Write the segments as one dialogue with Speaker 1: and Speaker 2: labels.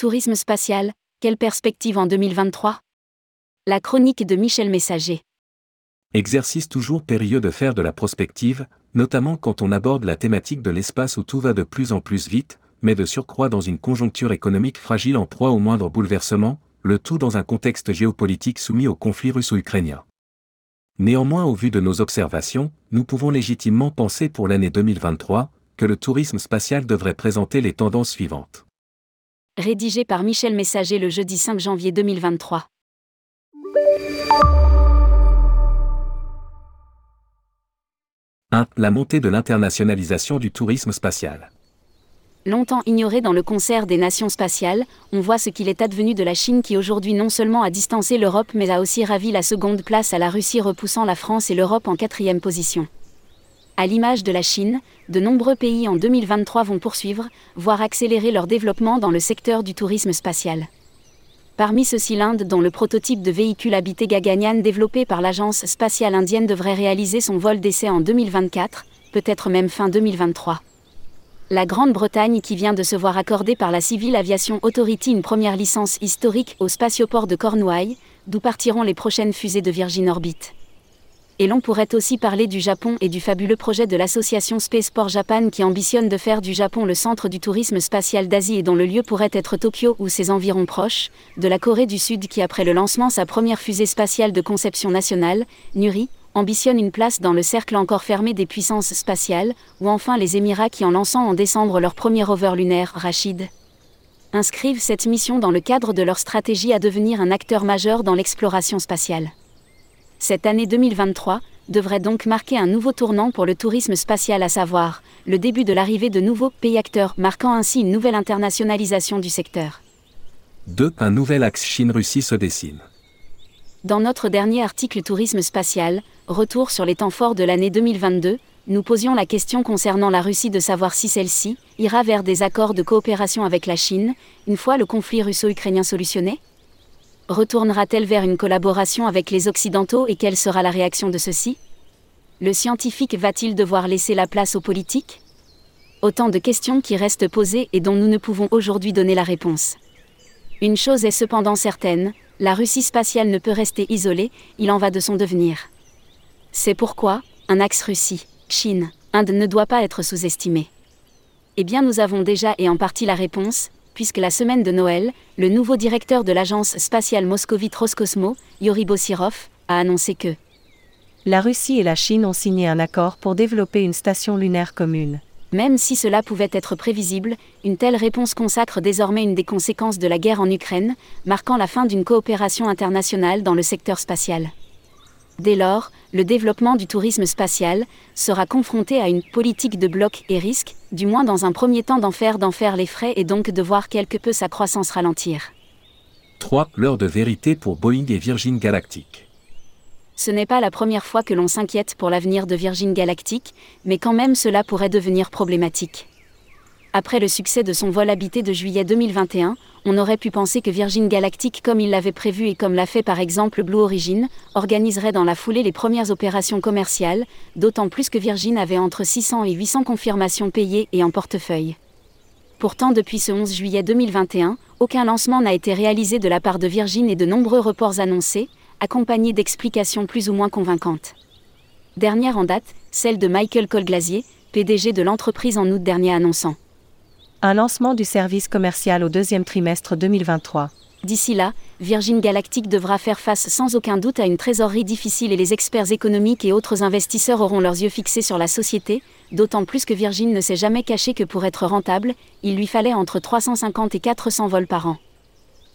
Speaker 1: Tourisme spatial, quelle perspective en 2023 La chronique de Michel Messager.
Speaker 2: Exercice toujours périlleux de faire de la prospective, notamment quand on aborde la thématique de l'espace où tout va de plus en plus vite, mais de surcroît dans une conjoncture économique fragile en proie au moindre bouleversement, le tout dans un contexte géopolitique soumis au conflit russo-ukrainien. Néanmoins, au vu de nos observations, nous pouvons légitimement penser pour l'année 2023 que le tourisme spatial devrait présenter les tendances suivantes.
Speaker 1: Rédigé par Michel Messager le jeudi 5 janvier 2023.
Speaker 2: « 1. La montée de l'internationalisation du tourisme spatial.
Speaker 1: Longtemps ignoré dans le concert des nations spatiales, on voit ce qu'il est advenu de la Chine qui aujourd'hui non seulement a distancé l'Europe mais a aussi ravi la seconde place à la Russie repoussant la France et l'Europe en quatrième position. À l'image de la Chine, de nombreux pays en 2023 vont poursuivre, voire accélérer leur développement dans le secteur du tourisme spatial. Parmi ceux-ci l'Inde dont le prototype de véhicule habité Gaganyaan développé par l'agence spatiale indienne devrait réaliser son vol d'essai en 2024, peut-être même fin 2023 la Grande-Bretagne qui vient de se voir accorder par la Civil Aviation Authority une première licence historique au spatioport de Cornouailles, d'où partiront les prochaines fusées de Virgin Orbit. Et l'on pourrait aussi parler du Japon et du fabuleux projet de l'association Spaceport Japan qui ambitionne de faire du Japon le centre du tourisme spatial d'Asie et dont le lieu pourrait être Tokyo ou ses environs proches, de la Corée du Sud qui après le lancement sa première fusée spatiale de conception nationale, Nuri, ambitionne une place dans le cercle encore fermé des puissances spatiales, ou enfin les Émirats qui en lançant en décembre leur premier rover lunaire, Rachid, inscrivent cette mission dans le cadre de leur stratégie à devenir un acteur majeur dans l'exploration spatiale. Cette année 2023 devrait donc marquer un nouveau tournant pour le tourisme spatial, à savoir le début de l'arrivée de nouveaux pays acteurs, marquant ainsi une nouvelle internationalisation du secteur.
Speaker 2: 2. Un nouvel axe Chine-Russie se dessine.
Speaker 1: Dans notre dernier article Tourisme spatial, retour sur les temps forts de l'année 2022, nous posions la question concernant la Russie de savoir si celle-ci ira vers des accords de coopération avec la Chine, une fois le conflit russo-ukrainien solutionné Retournera-t-elle vers une collaboration avec les Occidentaux et quelle sera la réaction de ceux-ci? Le scientifique va-t-il devoir laisser la place aux politiques? Autant de questions qui restent posées et dont nous ne pouvons aujourd'hui donner la réponse. Une chose est cependant certaine, la Russie spatiale ne peut rester isolée, il en va de son devenir. C'est pourquoi, un axe Russie, Chine, Inde ne doit pas être sous-estimé. Eh bien nous avons déjà et en partie la réponse, puisque la semaine de Noël, le nouveau directeur de l'agence spatiale moscovite Roscosmo, Yuri Bosirov, a annoncé que
Speaker 3: la Russie et la Chine ont signé un accord pour développer une station lunaire commune.
Speaker 1: Même si cela pouvait être prévisible, une telle réponse consacre désormais une des conséquences de la guerre en Ukraine, marquant la fin d'une coopération internationale dans le secteur spatial. Dès lors, le développement du tourisme spatial sera confronté à une politique de bloc et risque, du moins dans un premier temps d'en faire d'en faire les frais et donc de voir quelque peu sa croissance ralentir.
Speaker 2: 3. L'heure de vérité pour Boeing et Virgin Galactic
Speaker 1: ce n'est pas la première fois que l'on s'inquiète pour l'avenir de Virgin Galactic, mais quand même cela pourrait devenir problématique. Après le succès de son vol habité de juillet 2021, on aurait pu penser que Virgin Galactic, comme il l'avait prévu et comme l'a fait par exemple Blue Origin, organiserait dans la foulée les premières opérations commerciales, d'autant plus que Virgin avait entre 600 et 800 confirmations payées et en portefeuille. Pourtant, depuis ce 11 juillet 2021, aucun lancement n'a été réalisé de la part de Virgin et de nombreux reports annoncés, accompagnée d'explications plus ou moins convaincantes. Dernière en date, celle de Michael Colglazier, PDG de l'entreprise en août dernier annonçant
Speaker 3: un lancement du service commercial au deuxième trimestre 2023.
Speaker 1: D'ici là, Virgin Galactic devra faire face sans aucun doute à une trésorerie difficile et les experts économiques et autres investisseurs auront leurs yeux fixés sur la société, d'autant plus que Virgin ne s'est jamais caché que pour être rentable, il lui fallait entre 350 et 400 vols par an.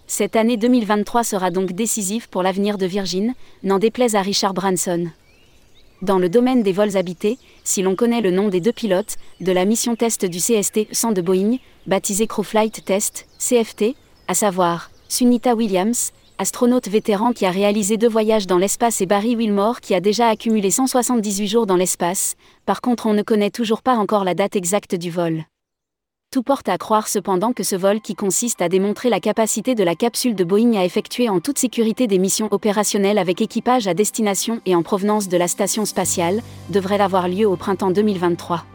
Speaker 1: Cette année 2023 sera donc décisive pour l'avenir de Virgin, n'en déplaise à Richard Branson. Dans le domaine des vols habités, si l'on connaît le nom des deux pilotes, de la mission test du CST-100 de Boeing, baptisé Crewflight Test, CFT, à savoir Sunita Williams, astronaute vétéran qui a réalisé deux voyages dans l'espace et Barry Wilmore qui a déjà accumulé 178 jours dans l'espace, par contre on ne connaît toujours pas encore la date exacte du vol. Tout porte à croire cependant que ce vol qui consiste à démontrer la capacité de la capsule de Boeing à effectuer en toute sécurité des missions opérationnelles avec équipage à destination et en provenance de la station spatiale, devrait avoir lieu au printemps 2023.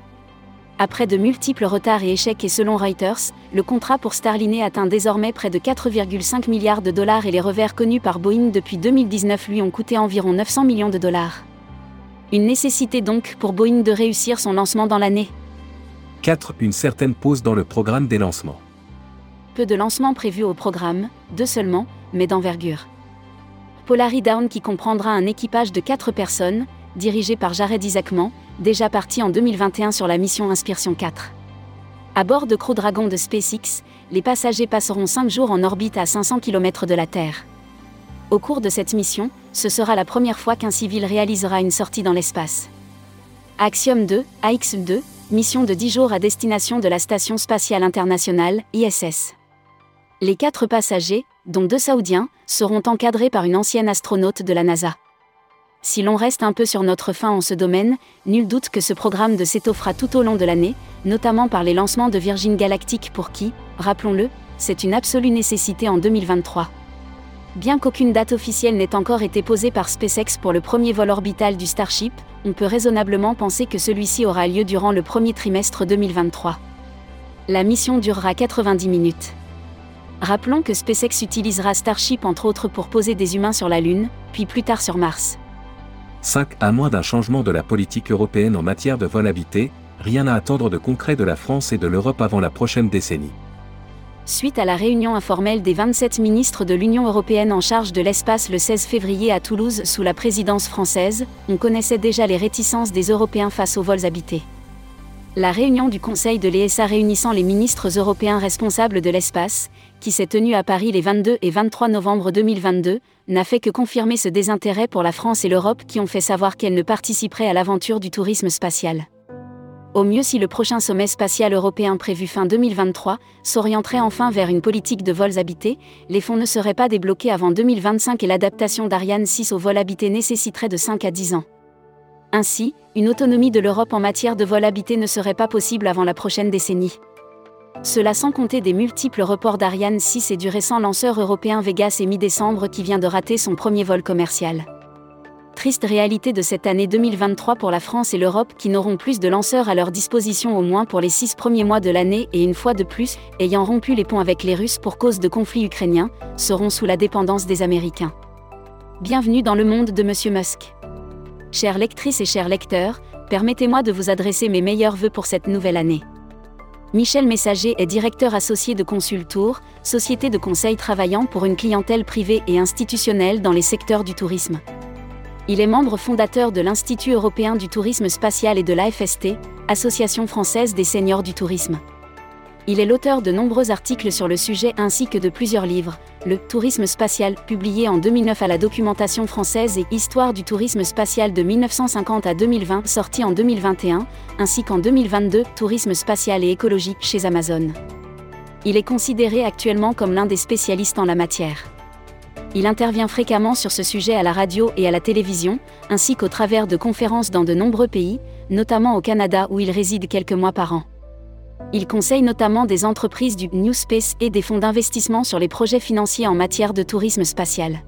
Speaker 1: Après de multiples retards et échecs et selon Reuters, le contrat pour Starliner atteint désormais près de 4,5 milliards de dollars et les revers connus par Boeing depuis 2019 lui ont coûté environ 900 millions de dollars. Une nécessité donc pour Boeing de réussir son lancement dans l'année.
Speaker 2: 4. Une certaine pause dans le programme des lancements.
Speaker 1: Peu de lancements prévus au programme, deux seulement, mais d'envergure. Polari Down qui comprendra un équipage de 4 personnes, dirigé par Jared Isaacman, déjà parti en 2021 sur la mission Inspiration 4. À bord de Crew Dragon de SpaceX, les passagers passeront 5 jours en orbite à 500 km de la Terre. Au cours de cette mission, ce sera la première fois qu'un civil réalisera une sortie dans l'espace. Axiom 2, AX2, mission de 10 jours à destination de la Station spatiale internationale, ISS. Les quatre passagers, dont deux Saoudiens, seront encadrés par une ancienne astronaute de la NASA. Si l'on reste un peu sur notre fin en ce domaine, nul doute que ce programme de s'étoffera tout au long de l'année, notamment par les lancements de Virgin Galactic pour qui, rappelons-le, c'est une absolue nécessité en 2023. Bien qu'aucune date officielle n'ait encore été posée par SpaceX pour le premier vol orbital du Starship, on peut raisonnablement penser que celui-ci aura lieu durant le premier trimestre 2023. La mission durera 90 minutes. Rappelons que SpaceX utilisera Starship entre autres pour poser des humains sur la Lune, puis plus tard sur Mars.
Speaker 2: 5. À moins d'un changement de la politique européenne en matière de vol habité, rien à attendre de concret de la France et de l'Europe avant la prochaine décennie.
Speaker 1: Suite à la réunion informelle des 27 ministres de l'Union européenne en charge de l'espace le 16 février à Toulouse sous la présidence française, on connaissait déjà les réticences des Européens face aux vols habités. La réunion du Conseil de l'ESA réunissant les ministres européens responsables de l'espace, qui s'est tenue à Paris les 22 et 23 novembre 2022, n'a fait que confirmer ce désintérêt pour la France et l'Europe qui ont fait savoir qu'elles ne participeraient à l'aventure du tourisme spatial. Au mieux si le prochain sommet spatial européen prévu fin 2023 s'orienterait enfin vers une politique de vols habités, les fonds ne seraient pas débloqués avant 2025 et l'adaptation d'Ariane 6 au vol habité nécessiterait de 5 à 10 ans. Ainsi, une autonomie de l'Europe en matière de vol habité ne serait pas possible avant la prochaine décennie. Cela sans compter des multiples reports d'Ariane 6 et du récent lanceur européen Vegas et mi-décembre qui vient de rater son premier vol commercial. Triste réalité de cette année 2023 pour la France et l'Europe qui n'auront plus de lanceurs à leur disposition au moins pour les six premiers mois de l'année et une fois de plus, ayant rompu les ponts avec les Russes pour cause de conflits ukrainiens, seront sous la dépendance des Américains. Bienvenue dans le monde de Monsieur Musk. Chères lectrices et chers lecteurs, permettez-moi de vous adresser mes meilleurs voeux pour cette nouvelle année. Michel Messager est directeur associé de Consultour, société de conseil travaillant pour une clientèle privée et institutionnelle dans les secteurs du tourisme. Il est membre fondateur de l'Institut européen du tourisme spatial et de l'AFST, Association française des seniors du tourisme. Il est l'auteur de nombreux articles sur le sujet ainsi que de plusieurs livres, Le Tourisme spatial, publié en 2009 à la documentation française et Histoire du tourisme spatial de 1950 à 2020, sorti en 2021, ainsi qu'en 2022, Tourisme spatial et écologique chez Amazon. Il est considéré actuellement comme l'un des spécialistes en la matière. Il intervient fréquemment sur ce sujet à la radio et à la télévision, ainsi qu'au travers de conférences dans de nombreux pays, notamment au Canada où il réside quelques mois par an. Il conseille notamment des entreprises du New Space et des fonds d'investissement sur les projets financiers en matière de tourisme spatial.